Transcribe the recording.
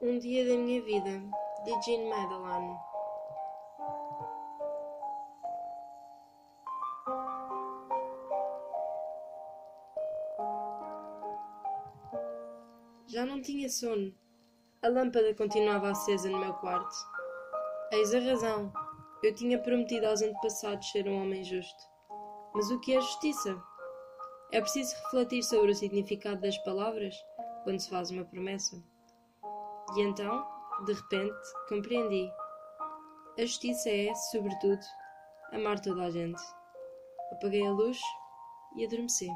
um dia da minha vida, de Jean Madeline. Já não tinha sono. A lâmpada continuava acesa no meu quarto. Eis a razão. Eu tinha prometido aos antepassados ser um homem justo. Mas o que é justiça? É preciso refletir sobre o significado das palavras quando se faz uma promessa. E então, de repente, compreendi. A justiça é, sobretudo, amar toda a gente. Apaguei a luz e adormeci.